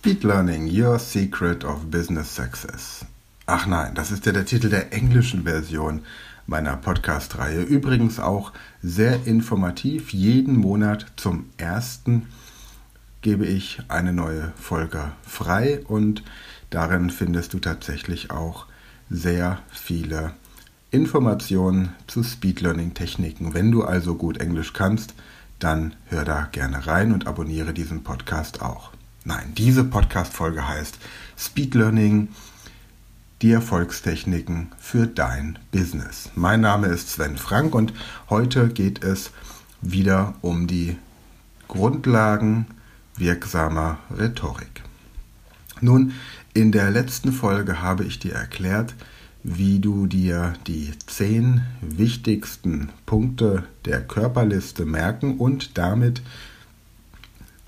Speed Learning, Your Secret of Business Success. Ach nein, das ist ja der Titel der englischen Version meiner Podcast-Reihe. Übrigens auch sehr informativ. Jeden Monat zum ersten gebe ich eine neue Folge frei und darin findest du tatsächlich auch sehr viele Informationen zu Speed Learning Techniken. Wenn du also gut Englisch kannst, dann hör da gerne rein und abonniere diesen Podcast auch. Nein, diese Podcast-Folge heißt Speed Learning, die Erfolgstechniken für dein Business. Mein Name ist Sven Frank und heute geht es wieder um die Grundlagen wirksamer Rhetorik. Nun, in der letzten Folge habe ich dir erklärt, wie du dir die zehn wichtigsten Punkte der Körperliste merken und damit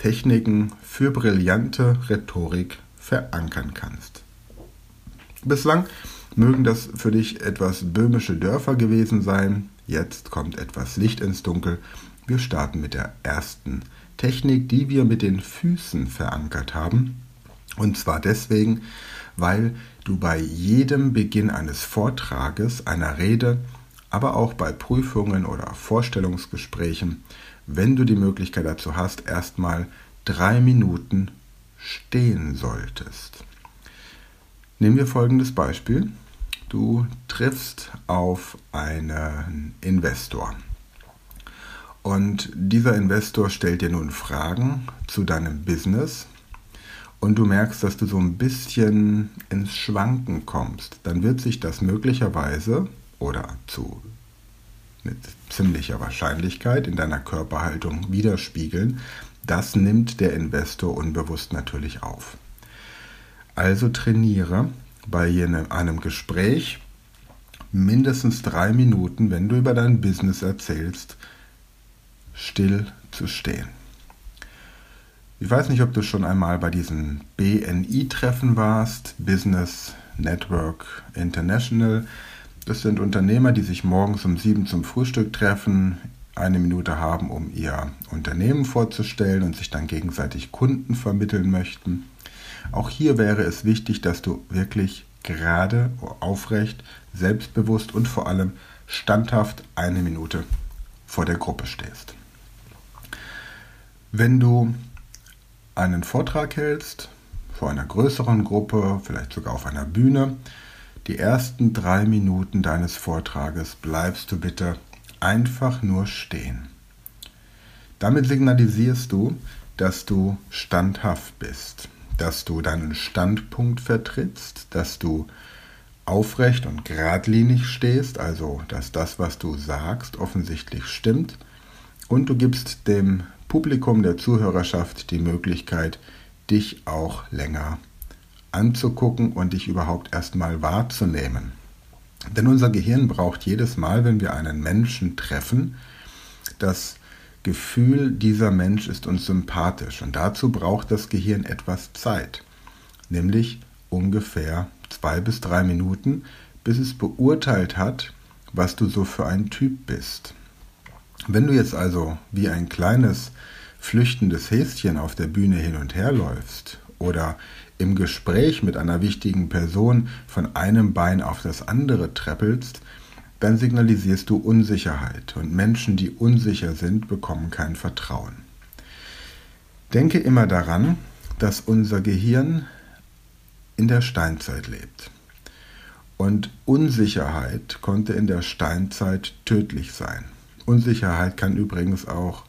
Techniken für brillante Rhetorik verankern kannst. Bislang mögen das für dich etwas böhmische Dörfer gewesen sein. Jetzt kommt etwas Licht ins Dunkel. Wir starten mit der ersten Technik, die wir mit den Füßen verankert haben. Und zwar deswegen, weil du bei jedem Beginn eines Vortrages, einer Rede, aber auch bei Prüfungen oder Vorstellungsgesprächen wenn du die Möglichkeit dazu hast, erstmal drei Minuten stehen solltest. Nehmen wir folgendes Beispiel. Du triffst auf einen Investor. Und dieser Investor stellt dir nun Fragen zu deinem Business und du merkst, dass du so ein bisschen ins Schwanken kommst. Dann wird sich das möglicherweise oder zu mit ziemlicher Wahrscheinlichkeit in deiner Körperhaltung widerspiegeln. Das nimmt der Investor unbewusst natürlich auf. Also trainiere bei einem Gespräch mindestens drei Minuten, wenn du über dein Business erzählst, still zu stehen. Ich weiß nicht, ob du schon einmal bei diesen BNI-Treffen warst, Business Network International. Das sind Unternehmer, die sich morgens um sieben zum Frühstück treffen, eine Minute haben, um ihr Unternehmen vorzustellen und sich dann gegenseitig Kunden vermitteln möchten. Auch hier wäre es wichtig, dass du wirklich gerade, aufrecht, selbstbewusst und vor allem standhaft eine Minute vor der Gruppe stehst. Wenn du einen Vortrag hältst, vor einer größeren Gruppe, vielleicht sogar auf einer Bühne, die ersten drei Minuten deines Vortrages bleibst du bitte einfach nur stehen. Damit signalisierst du, dass du standhaft bist, dass du deinen Standpunkt vertrittst, dass du aufrecht und geradlinig stehst, also dass das, was du sagst, offensichtlich stimmt, und du gibst dem Publikum der Zuhörerschaft die Möglichkeit, dich auch länger anzugucken und dich überhaupt erstmal wahrzunehmen. Denn unser Gehirn braucht jedes Mal, wenn wir einen Menschen treffen, das Gefühl, dieser Mensch ist uns sympathisch. Und dazu braucht das Gehirn etwas Zeit, nämlich ungefähr zwei bis drei Minuten, bis es beurteilt hat, was du so für ein Typ bist. Wenn du jetzt also wie ein kleines flüchtendes Häschen auf der Bühne hin und her läufst oder im Gespräch mit einer wichtigen Person von einem Bein auf das andere treppelst, dann signalisierst du Unsicherheit und Menschen, die unsicher sind, bekommen kein Vertrauen. Denke immer daran, dass unser Gehirn in der Steinzeit lebt. Und Unsicherheit konnte in der Steinzeit tödlich sein. Unsicherheit kann übrigens auch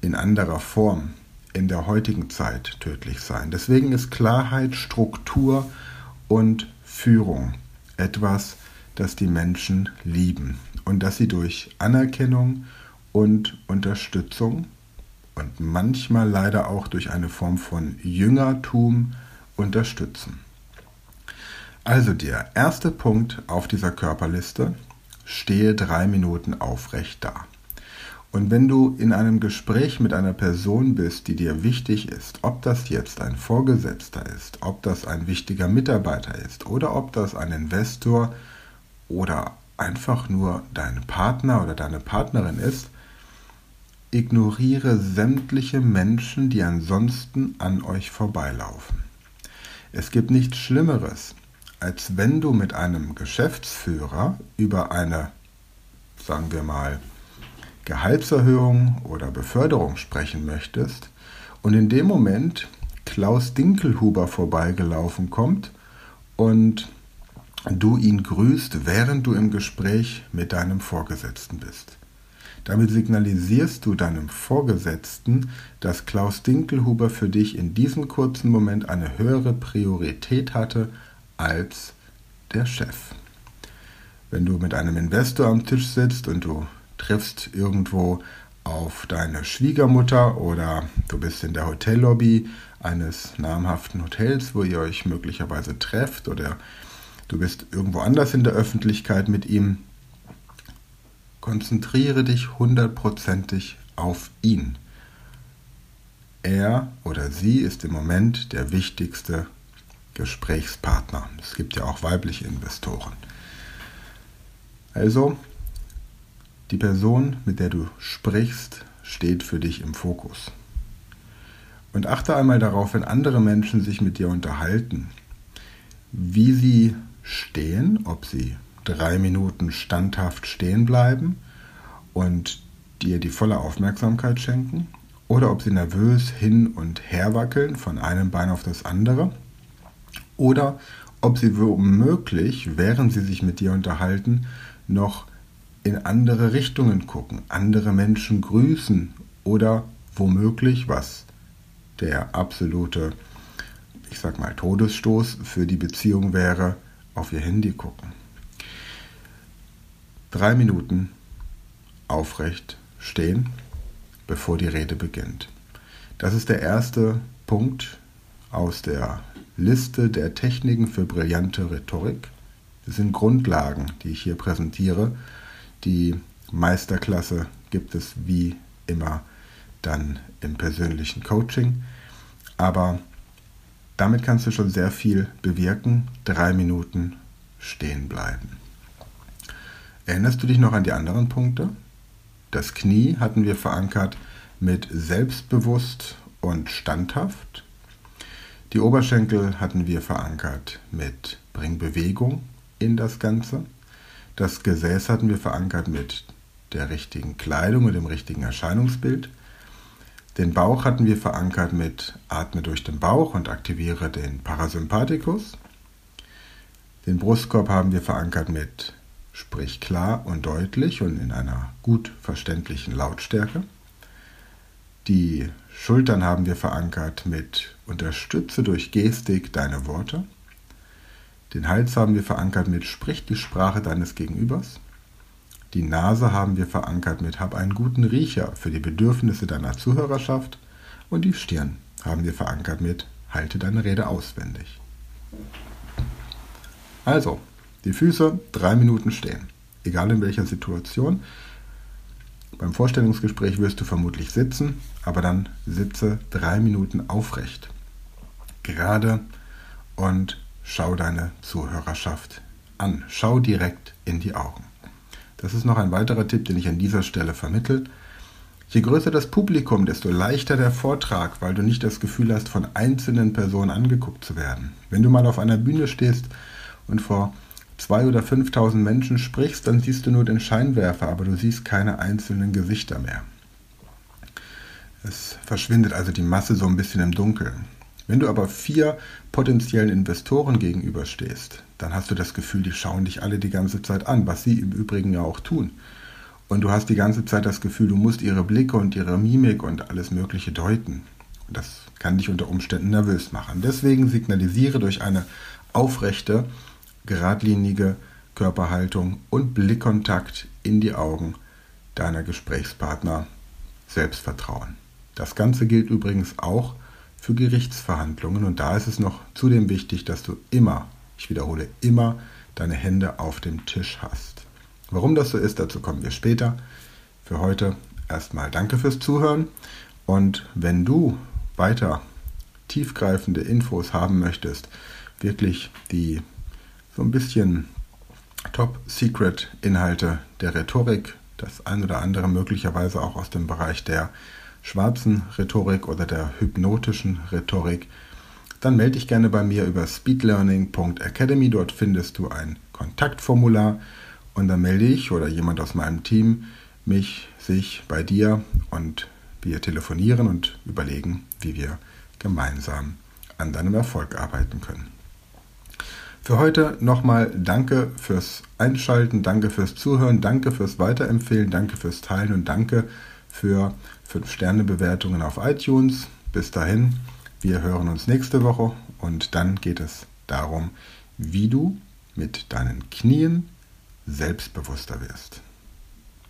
in anderer Form in der heutigen Zeit tödlich sein. Deswegen ist Klarheit, Struktur und Führung etwas, das die Menschen lieben und das sie durch Anerkennung und Unterstützung und manchmal leider auch durch eine Form von Jüngertum unterstützen. Also der erste Punkt auf dieser Körperliste, stehe drei Minuten aufrecht da. Und wenn du in einem Gespräch mit einer Person bist, die dir wichtig ist, ob das jetzt ein Vorgesetzter ist, ob das ein wichtiger Mitarbeiter ist oder ob das ein Investor oder, einfach nur dein Partner oder deine Partnerin ist, ignoriere sämtliche Menschen, die ansonsten an euch vorbeilaufen. Es gibt nichts Schlimmeres, als wenn du mit einem Geschäftsführer über eine, sagen wir mal, Gehaltserhöhung oder Beförderung sprechen möchtest und in dem Moment Klaus Dinkelhuber vorbeigelaufen kommt und du ihn grüßt, während du im Gespräch mit deinem Vorgesetzten bist. Damit signalisierst du deinem Vorgesetzten, dass Klaus Dinkelhuber für dich in diesem kurzen Moment eine höhere Priorität hatte als der Chef. Wenn du mit einem Investor am Tisch sitzt und du triffst irgendwo auf deine Schwiegermutter oder du bist in der Hotellobby eines namhaften Hotels, wo ihr euch möglicherweise trefft oder du bist irgendwo anders in der Öffentlichkeit mit ihm, konzentriere dich hundertprozentig auf ihn. Er oder sie ist im Moment der wichtigste Gesprächspartner. Es gibt ja auch weibliche Investoren. Also, die Person, mit der du sprichst, steht für dich im Fokus. Und achte einmal darauf, wenn andere Menschen sich mit dir unterhalten, wie sie stehen, ob sie drei Minuten standhaft stehen bleiben und dir die volle Aufmerksamkeit schenken, oder ob sie nervös hin und her wackeln von einem Bein auf das andere, oder ob sie womöglich, während sie sich mit dir unterhalten, noch in andere Richtungen gucken, andere Menschen grüßen oder womöglich, was der absolute, ich sag mal, Todesstoß für die Beziehung wäre, auf ihr Handy gucken. Drei Minuten aufrecht stehen, bevor die Rede beginnt. Das ist der erste Punkt aus der Liste der Techniken für brillante Rhetorik. Das sind Grundlagen, die ich hier präsentiere. Die Meisterklasse gibt es wie immer dann im persönlichen Coaching. Aber damit kannst du schon sehr viel bewirken. Drei Minuten stehen bleiben. Erinnerst du dich noch an die anderen Punkte? Das Knie hatten wir verankert mit selbstbewusst und standhaft. Die Oberschenkel hatten wir verankert mit Bring Bewegung in das Ganze. Das Gesäß hatten wir verankert mit der richtigen Kleidung und dem richtigen Erscheinungsbild. Den Bauch hatten wir verankert mit Atme durch den Bauch und aktiviere den Parasympathikus. Den Brustkorb haben wir verankert mit Sprich klar und deutlich und in einer gut verständlichen Lautstärke. Die Schultern haben wir verankert mit Unterstütze durch Gestik deine Worte. Den Hals haben wir verankert mit Sprich die Sprache deines Gegenübers. Die Nase haben wir verankert mit Hab einen guten Riecher für die Bedürfnisse deiner Zuhörerschaft und die Stirn haben wir verankert mit Halte deine Rede auswendig. Also, die Füße drei Minuten stehen, egal in welcher Situation. Beim Vorstellungsgespräch wirst du vermutlich sitzen, aber dann sitze drei Minuten aufrecht, gerade und schau deine Zuhörerschaft an. Schau direkt in die Augen. Das ist noch ein weiterer Tipp, den ich an dieser Stelle vermittle. Je größer das Publikum, desto leichter der Vortrag, weil du nicht das Gefühl hast, von einzelnen Personen angeguckt zu werden. Wenn du mal auf einer Bühne stehst und vor zwei oder 5.000 Menschen sprichst, dann siehst du nur den Scheinwerfer, aber du siehst keine einzelnen Gesichter mehr. Es verschwindet also die Masse so ein bisschen im Dunkeln. Wenn du aber vier potenziellen Investoren gegenüberstehst, dann hast du das Gefühl, die schauen dich alle die ganze Zeit an, was sie im Übrigen ja auch tun. Und du hast die ganze Zeit das Gefühl, du musst ihre Blicke und ihre Mimik und alles Mögliche deuten. Und das kann dich unter Umständen nervös machen. Deswegen signalisiere durch eine aufrechte, geradlinige Körperhaltung und Blickkontakt in die Augen deiner Gesprächspartner Selbstvertrauen. Das Ganze gilt übrigens auch für Gerichtsverhandlungen und da ist es noch zudem wichtig, dass du immer, ich wiederhole, immer deine Hände auf dem Tisch hast. Warum das so ist, dazu kommen wir später. Für heute erstmal danke fürs Zuhören und wenn du weiter tiefgreifende Infos haben möchtest, wirklich die so ein bisschen Top-Secret-Inhalte der Rhetorik, das ein oder andere möglicherweise auch aus dem Bereich der schwarzen Rhetorik oder der hypnotischen Rhetorik, dann melde dich gerne bei mir über speedlearning.academy. Dort findest du ein Kontaktformular und dann melde ich oder jemand aus meinem Team mich, sich bei dir und wir telefonieren und überlegen, wie wir gemeinsam an deinem Erfolg arbeiten können. Für heute nochmal danke fürs Einschalten, danke fürs Zuhören, danke fürs Weiterempfehlen, danke fürs Teilen und danke für 5-Sterne-Bewertungen auf iTunes. Bis dahin, wir hören uns nächste Woche und dann geht es darum, wie du mit deinen Knien selbstbewusster wirst.